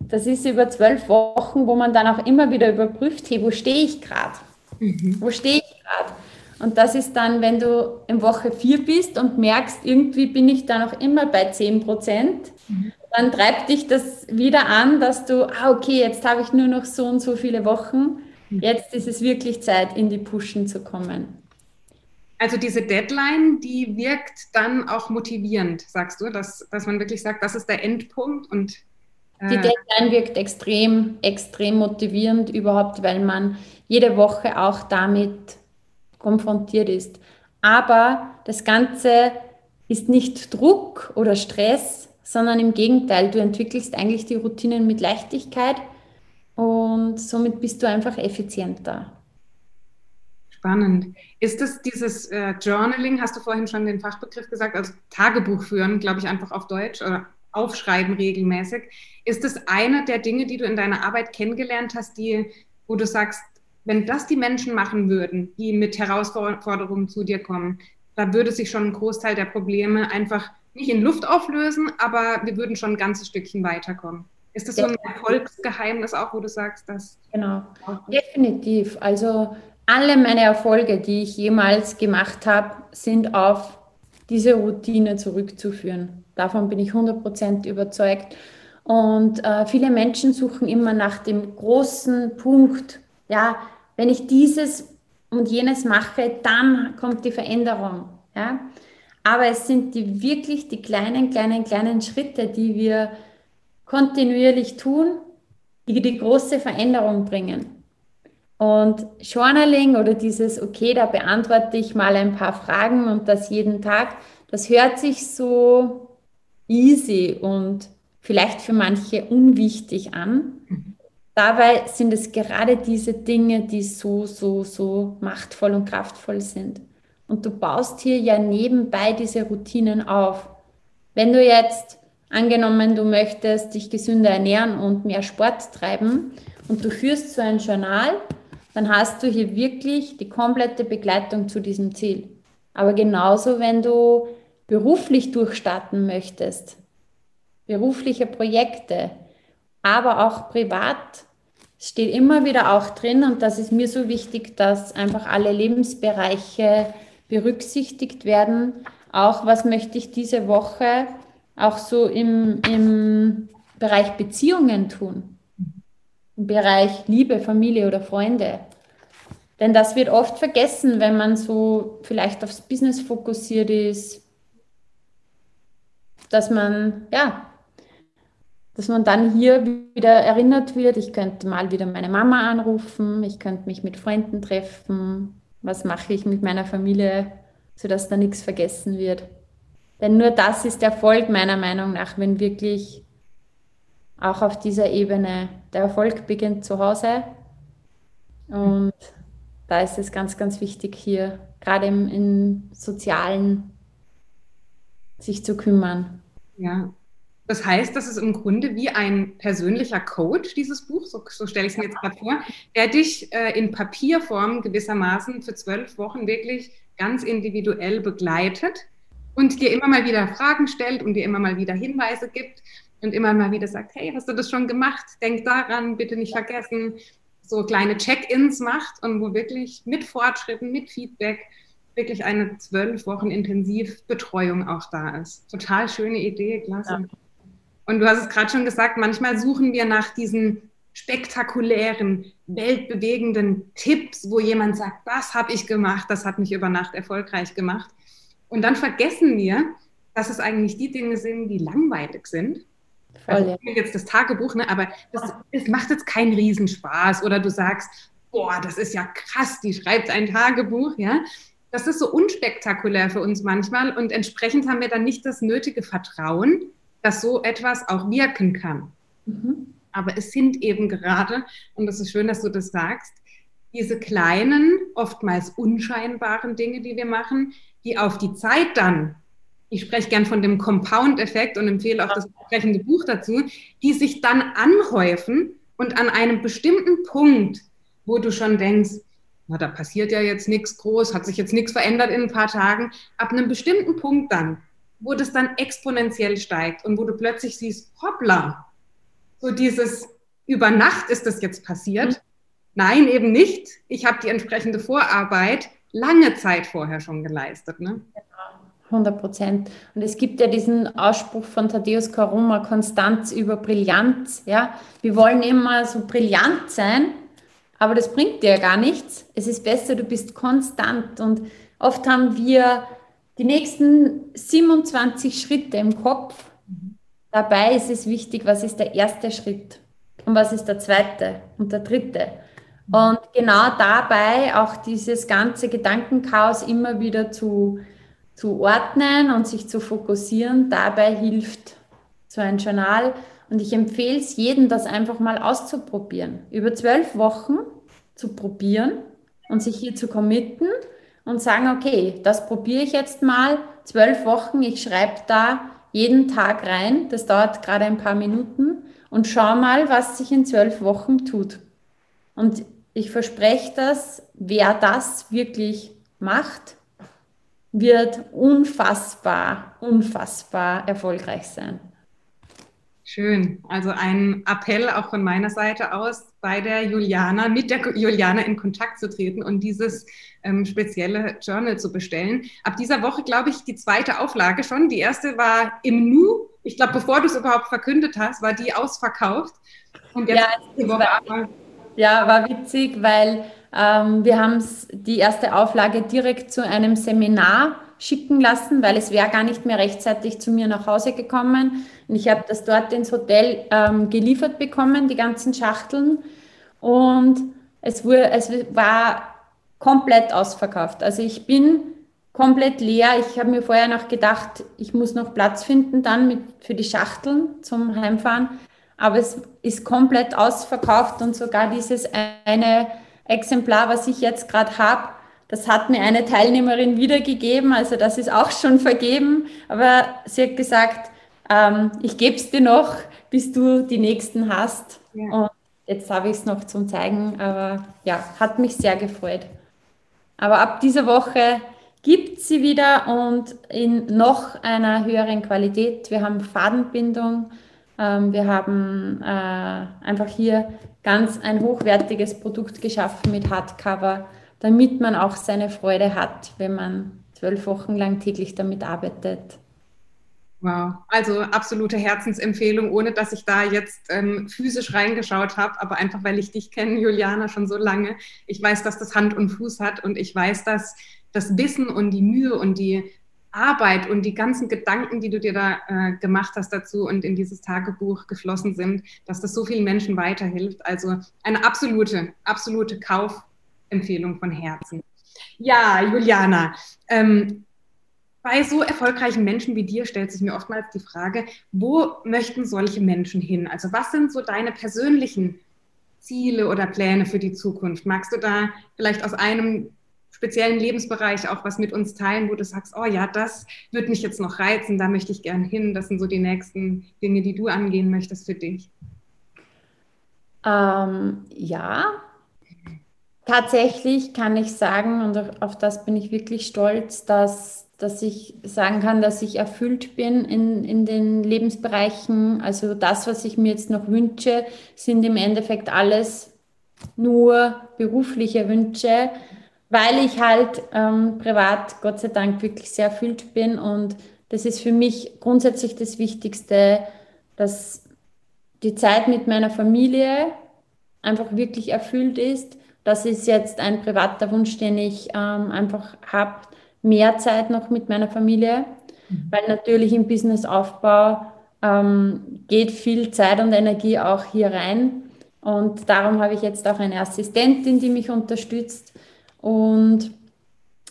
Das ist über zwölf Wochen, wo man dann auch immer wieder überprüft, hey, wo stehe ich gerade? Mhm. Wo stehe ich gerade? Und das ist dann, wenn du in Woche vier bist und merkst, irgendwie bin ich da noch immer bei 10 Prozent, mhm. dann treibt dich das wieder an, dass du, ah, okay, jetzt habe ich nur noch so und so viele Wochen Jetzt ist es wirklich Zeit, in die Pushen zu kommen. Also diese Deadline, die wirkt dann auch motivierend, sagst du, dass, dass man wirklich sagt, das ist der Endpunkt und äh die Deadline wirkt extrem, extrem motivierend überhaupt, weil man jede Woche auch damit konfrontiert ist. Aber das Ganze ist nicht Druck oder Stress, sondern im Gegenteil, du entwickelst eigentlich die Routinen mit Leichtigkeit und somit bist du einfach effizienter. Spannend. Ist es dieses äh, Journaling, hast du vorhin schon den Fachbegriff gesagt, also Tagebuch führen, glaube ich, einfach auf Deutsch oder aufschreiben regelmäßig. Ist es eine der Dinge, die du in deiner Arbeit kennengelernt hast, die, wo du sagst, wenn das die Menschen machen würden, die mit Herausforderungen zu dir kommen, da würde sich schon ein Großteil der Probleme einfach nicht in Luft auflösen, aber wir würden schon ein ganzes Stückchen weiterkommen. Ist das so ein Erfolgsgeheimnis auch, wo du sagst, dass. Genau, definitiv. Also alle meine Erfolge, die ich jemals gemacht habe, sind auf diese Routine zurückzuführen. Davon bin ich 100% überzeugt. Und äh, viele Menschen suchen immer nach dem großen Punkt. Ja, wenn ich dieses und jenes mache, dann kommt die Veränderung. Ja? Aber es sind die wirklich die kleinen, kleinen, kleinen Schritte, die wir kontinuierlich tun, die die große Veränderung bringen. Und Journaling oder dieses, okay, da beantworte ich mal ein paar Fragen und das jeden Tag, das hört sich so easy und vielleicht für manche unwichtig an. Dabei sind es gerade diese Dinge, die so, so, so machtvoll und kraftvoll sind. Und du baust hier ja nebenbei diese Routinen auf. Wenn du jetzt Angenommen, du möchtest dich gesünder ernähren und mehr Sport treiben und du führst so ein Journal, dann hast du hier wirklich die komplette Begleitung zu diesem Ziel. Aber genauso, wenn du beruflich durchstarten möchtest, berufliche Projekte, aber auch privat steht immer wieder auch drin und das ist mir so wichtig, dass einfach alle Lebensbereiche berücksichtigt werden. Auch was möchte ich diese Woche auch so im, im Bereich Beziehungen tun, im Bereich Liebe, Familie oder Freunde. Denn das wird oft vergessen, wenn man so vielleicht aufs Business fokussiert ist, dass man, ja, dass man dann hier wieder erinnert wird, ich könnte mal wieder meine Mama anrufen, ich könnte mich mit Freunden treffen, was mache ich mit meiner Familie, sodass da nichts vergessen wird. Denn nur das ist Erfolg meiner Meinung nach, wenn wirklich auch auf dieser Ebene der Erfolg beginnt zu Hause. Und da ist es ganz, ganz wichtig, hier gerade im, im Sozialen sich zu kümmern. Ja, das heißt, das ist im Grunde wie ein persönlicher Coach, dieses Buch, so, so stelle ich es mir jetzt gerade vor, der dich äh, in Papierform gewissermaßen für zwölf Wochen wirklich ganz individuell begleitet und dir immer mal wieder Fragen stellt und dir immer mal wieder Hinweise gibt und immer mal wieder sagt, hey, hast du das schon gemacht? Denk daran, bitte nicht vergessen. So kleine Check-ins macht und wo wirklich mit Fortschritten, mit Feedback wirklich eine zwölf Wochen Intensivbetreuung auch da ist. Total schöne Idee, klasse. Ja. Und du hast es gerade schon gesagt, manchmal suchen wir nach diesen spektakulären, weltbewegenden Tipps, wo jemand sagt, das habe ich gemacht, das hat mich über Nacht erfolgreich gemacht. Und dann vergessen wir, dass es eigentlich die Dinge sind, die langweilig sind. Voll, also jetzt das Tagebuch, ne? aber das, das macht jetzt keinen Riesenspaß. Oder du sagst, boah, das ist ja krass, die schreibt ein Tagebuch, ja. Das ist so unspektakulär für uns manchmal und entsprechend haben wir dann nicht das nötige Vertrauen, dass so etwas auch wirken kann. Mhm. Aber es sind eben gerade, und das ist schön, dass du das sagst, diese kleinen, oftmals unscheinbaren Dinge, die wir machen, die auf die Zeit dann, ich spreche gern von dem Compound-Effekt und empfehle auch das entsprechende Buch dazu, die sich dann anhäufen und an einem bestimmten Punkt, wo du schon denkst, na, da passiert ja jetzt nichts groß, hat sich jetzt nichts verändert in ein paar Tagen, ab einem bestimmten Punkt dann, wo das dann exponentiell steigt und wo du plötzlich siehst, hoppla, so dieses über Nacht ist das jetzt passiert. Mhm. Nein, eben nicht. Ich habe die entsprechende Vorarbeit lange Zeit vorher schon geleistet. Ne? 100 Prozent. Und es gibt ja diesen Ausspruch von Thaddeus Karuma, Konstanz über Brillanz. Ja? Wir wollen immer so brillant sein, aber das bringt dir ja gar nichts. Es ist besser, du bist konstant. Und oft haben wir die nächsten 27 Schritte im Kopf. Dabei ist es wichtig, was ist der erste Schritt und was ist der zweite und der dritte. Und genau dabei auch dieses ganze Gedankenchaos immer wieder zu, zu ordnen und sich zu fokussieren, dabei hilft so ein Journal. Und ich empfehle es jedem, das einfach mal auszuprobieren. Über zwölf Wochen zu probieren und sich hier zu committen und sagen, okay, das probiere ich jetzt mal. Zwölf Wochen, ich schreibe da jeden Tag rein. Das dauert gerade ein paar Minuten. Und schau mal, was sich in zwölf Wochen tut. Und ich verspreche das, wer das wirklich macht, wird unfassbar, unfassbar erfolgreich sein. Schön. Also ein Appell auch von meiner Seite aus, bei der Juliana, mit der Juliana in Kontakt zu treten und dieses ähm, spezielle Journal zu bestellen. Ab dieser Woche, glaube ich, die zweite Auflage schon. Die erste war im Nu. Ich glaube, bevor du es überhaupt verkündet hast, war die ausverkauft. Und jetzt ja, die Woche war, ja, war witzig, weil ähm, wir haben die erste Auflage direkt zu einem Seminar schicken lassen, weil es wäre gar nicht mehr rechtzeitig zu mir nach Hause gekommen. Und ich habe das dort ins Hotel ähm, geliefert bekommen, die ganzen Schachteln. Und es, wurde, es war komplett ausverkauft. Also ich bin komplett leer. Ich habe mir vorher noch gedacht, ich muss noch Platz finden dann mit, für die Schachteln zum Heimfahren aber es ist komplett ausverkauft und sogar dieses eine Exemplar, was ich jetzt gerade habe, das hat mir eine Teilnehmerin wiedergegeben, also das ist auch schon vergeben, aber sie hat gesagt, ähm, ich gebe es dir noch, bis du die nächsten hast. Ja. Und jetzt habe ich es noch zum Zeigen, aber ja, hat mich sehr gefreut. Aber ab dieser Woche gibt sie wieder und in noch einer höheren Qualität. Wir haben Fadenbindung, wir haben äh, einfach hier ganz ein hochwertiges Produkt geschaffen mit Hardcover, damit man auch seine Freude hat, wenn man zwölf Wochen lang täglich damit arbeitet. Wow, also absolute Herzensempfehlung, ohne dass ich da jetzt ähm, physisch reingeschaut habe, aber einfach weil ich dich kenne, Juliana, schon so lange. Ich weiß, dass das Hand und Fuß hat und ich weiß, dass das Wissen und die Mühe und die Arbeit und die ganzen Gedanken, die du dir da äh, gemacht hast dazu und in dieses Tagebuch geflossen sind, dass das so vielen Menschen weiterhilft. Also eine absolute, absolute Kaufempfehlung von Herzen. Ja, Juliana, ähm, bei so erfolgreichen Menschen wie dir stellt sich mir oftmals die Frage, wo möchten solche Menschen hin? Also was sind so deine persönlichen Ziele oder Pläne für die Zukunft? Magst du da vielleicht aus einem speziellen Lebensbereich auch was mit uns teilen, wo du sagst, oh ja, das wird mich jetzt noch reizen, da möchte ich gern hin. Das sind so die nächsten Dinge, die du angehen möchtest für dich. Ähm, ja, tatsächlich kann ich sagen, und auf das bin ich wirklich stolz, dass dass ich sagen kann, dass ich erfüllt bin in, in den Lebensbereichen. Also das, was ich mir jetzt noch wünsche, sind im Endeffekt alles nur berufliche Wünsche, weil ich halt ähm, privat, Gott sei Dank, wirklich sehr erfüllt bin. Und das ist für mich grundsätzlich das Wichtigste, dass die Zeit mit meiner Familie einfach wirklich erfüllt ist. Das ist jetzt ein privater Wunsch, den ich ähm, einfach habe, mehr Zeit noch mit meiner Familie, mhm. weil natürlich im Businessaufbau ähm, geht viel Zeit und Energie auch hier rein. Und darum habe ich jetzt auch eine Assistentin, die mich unterstützt. Und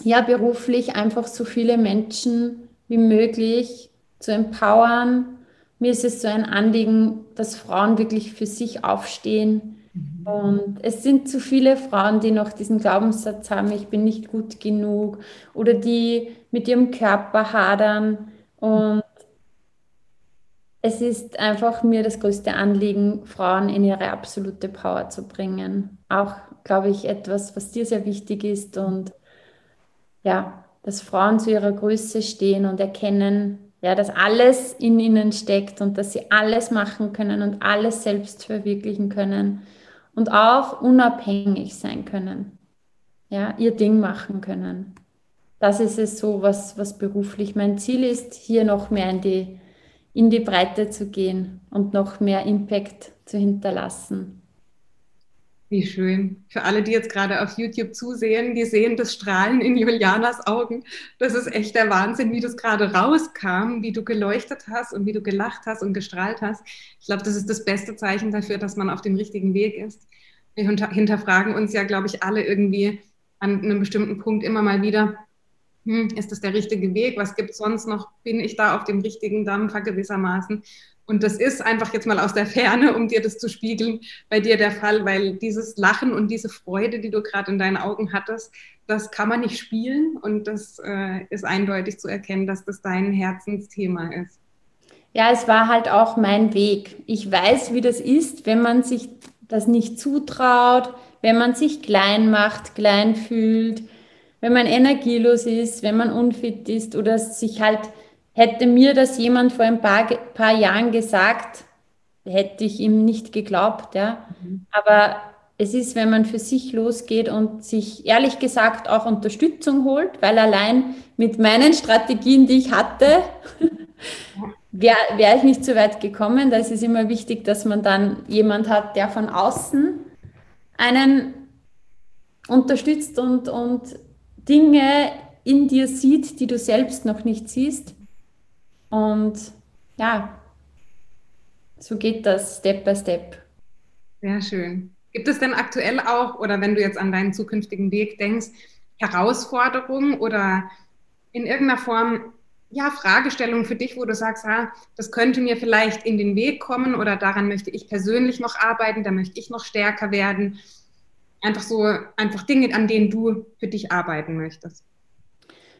ja, beruflich einfach so viele Menschen wie möglich zu empowern. Mir ist es so ein Anliegen, dass Frauen wirklich für sich aufstehen, und es sind zu viele Frauen, die noch diesen Glaubenssatz haben, ich bin nicht gut genug oder die mit ihrem Körper hadern. Und es ist einfach mir das größte Anliegen, Frauen in ihre absolute Power zu bringen. Auch, glaube ich, etwas, was dir sehr wichtig ist. Und ja, dass Frauen zu ihrer Größe stehen und erkennen, ja, dass alles in ihnen steckt und dass sie alles machen können und alles selbst verwirklichen können und auch unabhängig sein können. Ja, ihr Ding machen können. Das ist es so, was, was beruflich mein Ziel ist, hier noch mehr in die, in die Breite zu gehen und noch mehr Impact zu hinterlassen. Wie schön. Für alle, die jetzt gerade auf YouTube zusehen, die sehen das Strahlen in Julianas Augen. Das ist echt der Wahnsinn, wie das gerade rauskam, wie du geleuchtet hast und wie du gelacht hast und gestrahlt hast. Ich glaube, das ist das beste Zeichen dafür, dass man auf dem richtigen Weg ist. Wir hinterfragen uns ja, glaube ich, alle irgendwie an einem bestimmten Punkt immer mal wieder, hm, ist das der richtige Weg? Was gibt es sonst noch? Bin ich da auf dem richtigen Dampfer gewissermaßen? Und das ist einfach jetzt mal aus der Ferne, um dir das zu spiegeln, bei dir der Fall, weil dieses Lachen und diese Freude, die du gerade in deinen Augen hattest, das kann man nicht spielen und das äh, ist eindeutig zu erkennen, dass das dein Herzensthema ist. Ja, es war halt auch mein Weg. Ich weiß, wie das ist, wenn man sich das nicht zutraut, wenn man sich klein macht, klein fühlt, wenn man energielos ist, wenn man unfit ist oder sich halt Hätte mir das jemand vor ein paar, paar Jahren gesagt, hätte ich ihm nicht geglaubt. Ja. Mhm. Aber es ist, wenn man für sich losgeht und sich ehrlich gesagt auch Unterstützung holt, weil allein mit meinen Strategien, die ich hatte, wäre wär ich nicht so weit gekommen. Da ist es immer wichtig, dass man dann jemand hat, der von außen einen unterstützt und, und Dinge in dir sieht, die du selbst noch nicht siehst. Und ja, so geht das Step by Step. Sehr schön. Gibt es denn aktuell auch, oder wenn du jetzt an deinen zukünftigen Weg denkst, Herausforderungen oder in irgendeiner Form ja, Fragestellungen für dich, wo du sagst, ah, das könnte mir vielleicht in den Weg kommen oder daran möchte ich persönlich noch arbeiten, da möchte ich noch stärker werden. Einfach so, einfach Dinge, an denen du für dich arbeiten möchtest.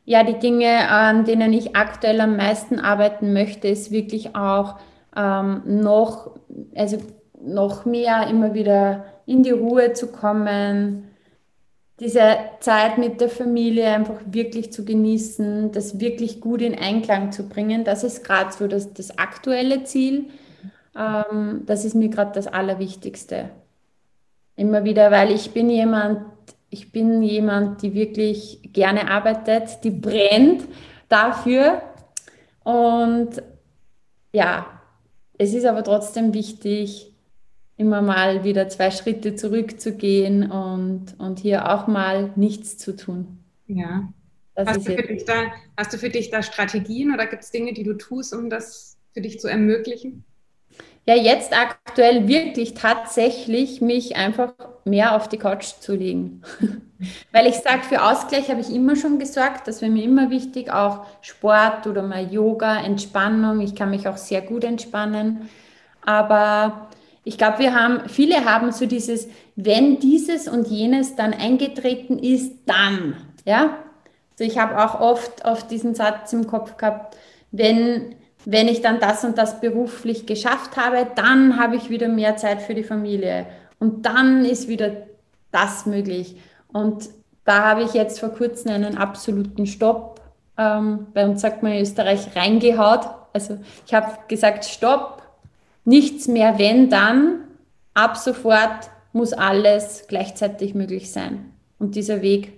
Ja, die Dinge, an denen ich aktuell am meisten arbeiten möchte, ist wirklich auch ähm, noch, also noch mehr immer wieder in die Ruhe zu kommen, diese Zeit mit der Familie einfach wirklich zu genießen, das wirklich gut in Einklang zu bringen. Das ist gerade so das, das aktuelle Ziel. Ähm, das ist mir gerade das Allerwichtigste. Immer wieder, weil ich bin jemand, ich bin jemand, die wirklich gerne arbeitet, die brennt dafür. Und ja, es ist aber trotzdem wichtig, immer mal wieder zwei Schritte zurückzugehen und, und hier auch mal nichts zu tun. Ja. Hast du, für dich da, hast du für dich da Strategien oder gibt es Dinge, die du tust, um das für dich zu ermöglichen? Ja, jetzt aktuell wirklich tatsächlich mich einfach mehr auf die Couch zu legen. Weil ich sage, für Ausgleich habe ich immer schon gesorgt, das wäre mir immer wichtig, auch Sport oder mal Yoga, Entspannung. Ich kann mich auch sehr gut entspannen. Aber ich glaube, wir haben, viele haben so dieses, wenn dieses und jenes dann eingetreten ist, dann, ja. Also ich habe auch oft auf diesen Satz im Kopf gehabt, wenn, wenn ich dann das und das beruflich geschafft habe, dann habe ich wieder mehr Zeit für die Familie. Und dann ist wieder das möglich. Und da habe ich jetzt vor kurzem einen absoluten Stopp, ähm, bei uns sagt man in Österreich, reingehaut. Also ich habe gesagt, Stopp, nichts mehr, wenn dann, ab sofort muss alles gleichzeitig möglich sein. Und dieser Weg,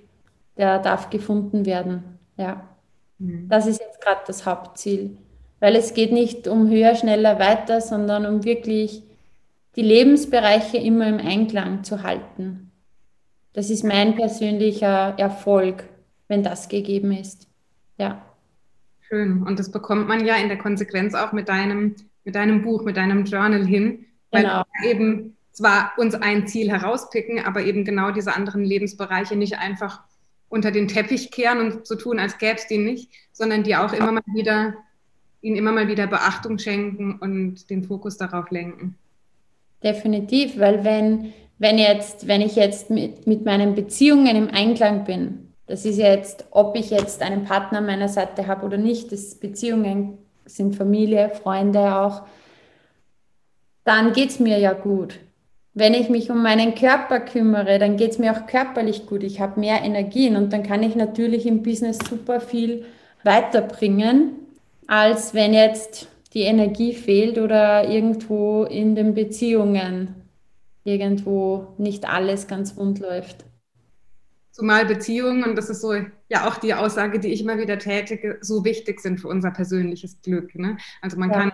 der darf gefunden werden. Ja. Mhm. Das ist jetzt gerade das Hauptziel. Weil es geht nicht um höher, schneller, weiter, sondern um wirklich die Lebensbereiche immer im Einklang zu halten. Das ist mein persönlicher Erfolg, wenn das gegeben ist. Ja. Schön. Und das bekommt man ja in der Konsequenz auch mit deinem mit deinem Buch, mit deinem Journal hin, weil genau. wir eben zwar uns ein Ziel herauspicken, aber eben genau diese anderen Lebensbereiche nicht einfach unter den Teppich kehren und so tun, als gäbe es die nicht, sondern die auch immer mal wieder, ihnen immer mal wieder Beachtung schenken und den Fokus darauf lenken. Definitiv, weil wenn, wenn jetzt, wenn ich jetzt mit, mit meinen Beziehungen im Einklang bin, das ist jetzt, ob ich jetzt einen Partner an meiner Seite habe oder nicht, das Beziehungen sind Familie, Freunde auch, dann geht es mir ja gut. Wenn ich mich um meinen Körper kümmere, dann geht es mir auch körperlich gut. Ich habe mehr Energien und dann kann ich natürlich im Business super viel weiterbringen, als wenn jetzt die Energie fehlt oder irgendwo in den Beziehungen irgendwo nicht alles ganz rund läuft. Zumal Beziehungen, und das ist so ja auch die Aussage, die ich immer wieder tätige, so wichtig sind für unser persönliches Glück. Ne? Also man ja. kann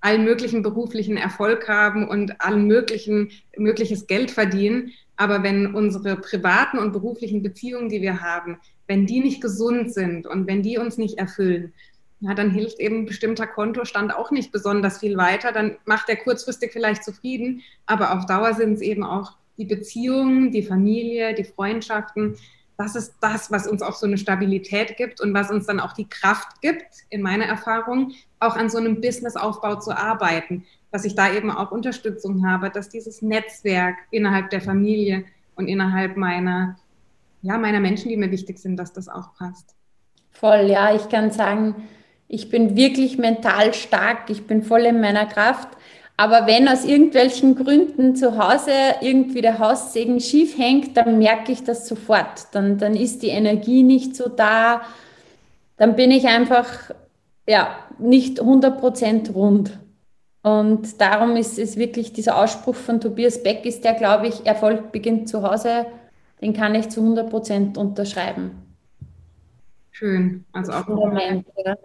allen möglichen beruflichen Erfolg haben und allen möglichen mögliches Geld verdienen, aber wenn unsere privaten und beruflichen Beziehungen, die wir haben, wenn die nicht gesund sind und wenn die uns nicht erfüllen, ja, dann hilft eben ein bestimmter Kontostand auch nicht besonders viel weiter. Dann macht er kurzfristig vielleicht zufrieden, aber auf Dauer sind es eben auch die Beziehungen, die Familie, die Freundschaften, das ist das, was uns auch so eine Stabilität gibt und was uns dann auch die Kraft gibt, in meiner Erfahrung, auch an so einem Businessaufbau zu arbeiten, dass ich da eben auch Unterstützung habe, dass dieses Netzwerk innerhalb der Familie und innerhalb meiner, ja, meiner Menschen, die mir wichtig sind, dass das auch passt. Voll, ja, ich kann sagen, ich bin wirklich mental stark, ich bin voll in meiner Kraft aber wenn aus irgendwelchen Gründen zu Hause irgendwie der Haussegen schief hängt, dann merke ich das sofort. Dann, dann ist die Energie nicht so da. Dann bin ich einfach ja, nicht 100% rund. Und darum ist es wirklich dieser Ausspruch von Tobias Beck, ist der, glaube ich, Erfolg beginnt zu Hause, den kann ich zu 100% unterschreiben. Schön. Also auch Fundament, ja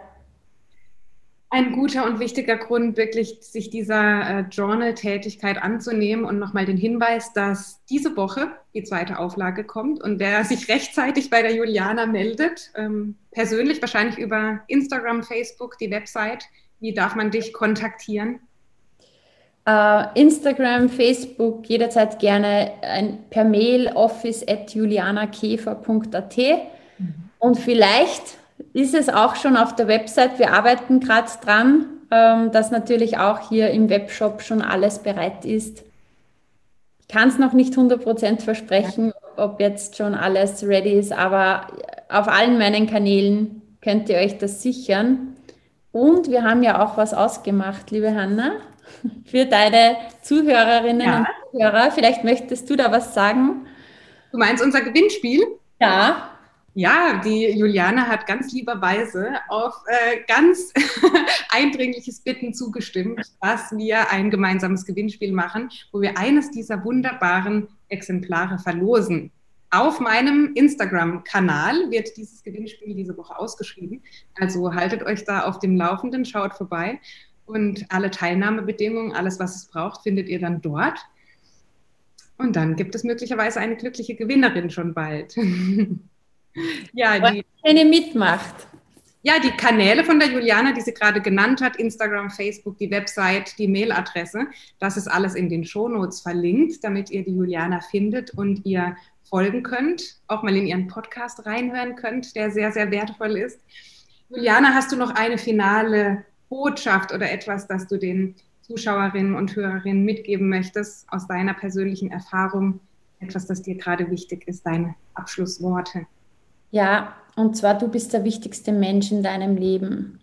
ein guter und wichtiger Grund, wirklich sich dieser äh, Journal-Tätigkeit anzunehmen und nochmal den Hinweis, dass diese Woche die zweite Auflage kommt und wer sich rechtzeitig bei der Juliana meldet, ähm, persönlich wahrscheinlich über Instagram, Facebook, die Website, wie darf man dich kontaktieren? Uh, Instagram, Facebook, jederzeit gerne ein, per Mail office at julianakäfer.at mhm. und vielleicht ist es auch schon auf der Website. Wir arbeiten gerade dran, ähm, dass natürlich auch hier im Webshop schon alles bereit ist. Ich kann es noch nicht 100% versprechen, ob jetzt schon alles ready ist, aber auf allen meinen Kanälen könnt ihr euch das sichern. Und wir haben ja auch was ausgemacht, liebe Hanna, für deine Zuhörerinnen ja. und Zuhörer. Vielleicht möchtest du da was sagen. Du meinst unser Gewinnspiel? Ja. Ja, die Juliane hat ganz lieberweise auf äh, ganz eindringliches Bitten zugestimmt, dass wir ein gemeinsames Gewinnspiel machen, wo wir eines dieser wunderbaren Exemplare verlosen. Auf meinem Instagram-Kanal wird dieses Gewinnspiel diese Woche ausgeschrieben. Also haltet euch da auf dem Laufenden, schaut vorbei. Und alle Teilnahmebedingungen, alles, was es braucht, findet ihr dann dort. Und dann gibt es möglicherweise eine glückliche Gewinnerin schon bald. ja, die eine mitmacht. Ja, die Kanäle von der Juliana, die sie gerade genannt hat, Instagram, Facebook, die Website, die Mailadresse, das ist alles in den Shownotes verlinkt, damit ihr die Juliana findet und ihr folgen könnt, auch mal in ihren Podcast reinhören könnt, der sehr, sehr wertvoll ist. Juliana, hast du noch eine finale Botschaft oder etwas, das du den Zuschauerinnen und Hörerinnen mitgeben möchtest aus deiner persönlichen Erfahrung? Etwas, das dir gerade wichtig ist, deine Abschlussworte. Ja, und zwar du bist der wichtigste Mensch in deinem Leben.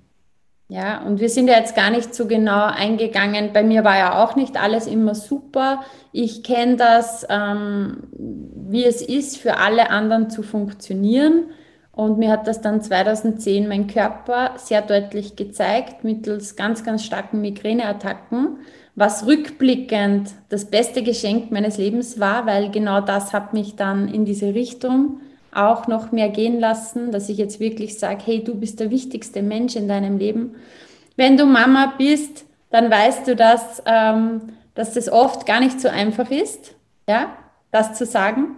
Ja, und wir sind ja jetzt gar nicht so genau eingegangen. Bei mir war ja auch nicht alles immer super. Ich kenne das, ähm, wie es ist, für alle anderen zu funktionieren. Und mir hat das dann 2010 mein Körper sehr deutlich gezeigt, mittels ganz, ganz starken Migräneattacken, was rückblickend das beste Geschenk meines Lebens war, weil genau das hat mich dann in diese Richtung auch noch mehr gehen lassen, dass ich jetzt wirklich sage, hey, du bist der wichtigste Mensch in deinem Leben. Wenn du Mama bist, dann weißt du, dass, ähm, dass das oft gar nicht so einfach ist, ja, das zu sagen.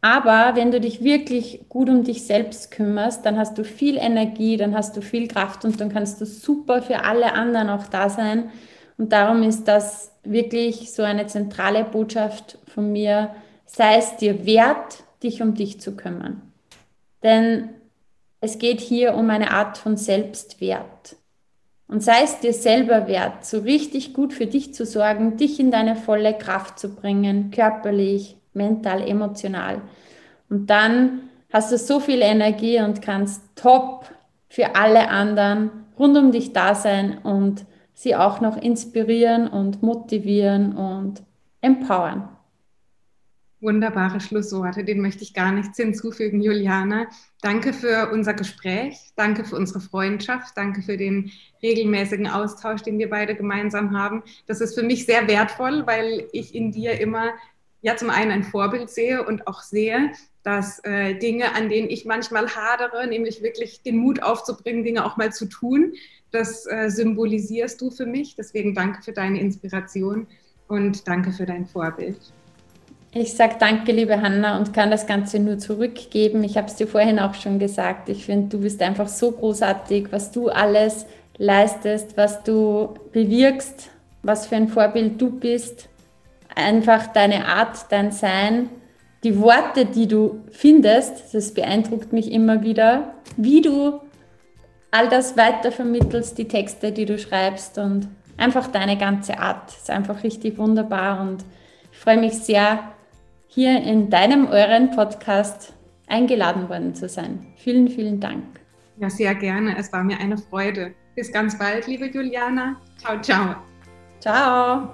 Aber wenn du dich wirklich gut um dich selbst kümmerst, dann hast du viel Energie, dann hast du viel Kraft und dann kannst du super für alle anderen auch da sein. Und darum ist das wirklich so eine zentrale Botschaft von mir. Sei es dir wert, dich um dich zu kümmern. Denn es geht hier um eine Art von Selbstwert. Und sei es dir selber wert, so richtig gut für dich zu sorgen, dich in deine volle Kraft zu bringen, körperlich, mental, emotional. Und dann hast du so viel Energie und kannst top für alle anderen rund um dich da sein und sie auch noch inspirieren und motivieren und empowern. Wunderbare Schlussworte, den möchte ich gar nichts hinzufügen, Juliana. Danke für unser Gespräch, danke für unsere Freundschaft, danke für den regelmäßigen Austausch, den wir beide gemeinsam haben. Das ist für mich sehr wertvoll, weil ich in dir immer ja zum einen ein Vorbild sehe und auch sehe, dass äh, Dinge, an denen ich manchmal hadere, nämlich wirklich den Mut aufzubringen, Dinge auch mal zu tun, das äh, symbolisierst du für mich. Deswegen danke für deine Inspiration und danke für dein Vorbild. Ich sage danke, liebe Hanna, und kann das Ganze nur zurückgeben. Ich habe es dir vorhin auch schon gesagt. Ich finde, du bist einfach so großartig, was du alles leistest, was du bewirkst, was für ein Vorbild du bist. Einfach deine Art, dein Sein, die Worte, die du findest, das beeindruckt mich immer wieder, wie du all das weitervermittelst, die Texte, die du schreibst und einfach deine ganze Art. ist einfach richtig wunderbar und ich freue mich sehr, hier in deinem, euren Podcast eingeladen worden zu sein. Vielen, vielen Dank. Ja, sehr gerne. Es war mir eine Freude. Bis ganz bald, liebe Juliana. Ciao, ciao. Ciao.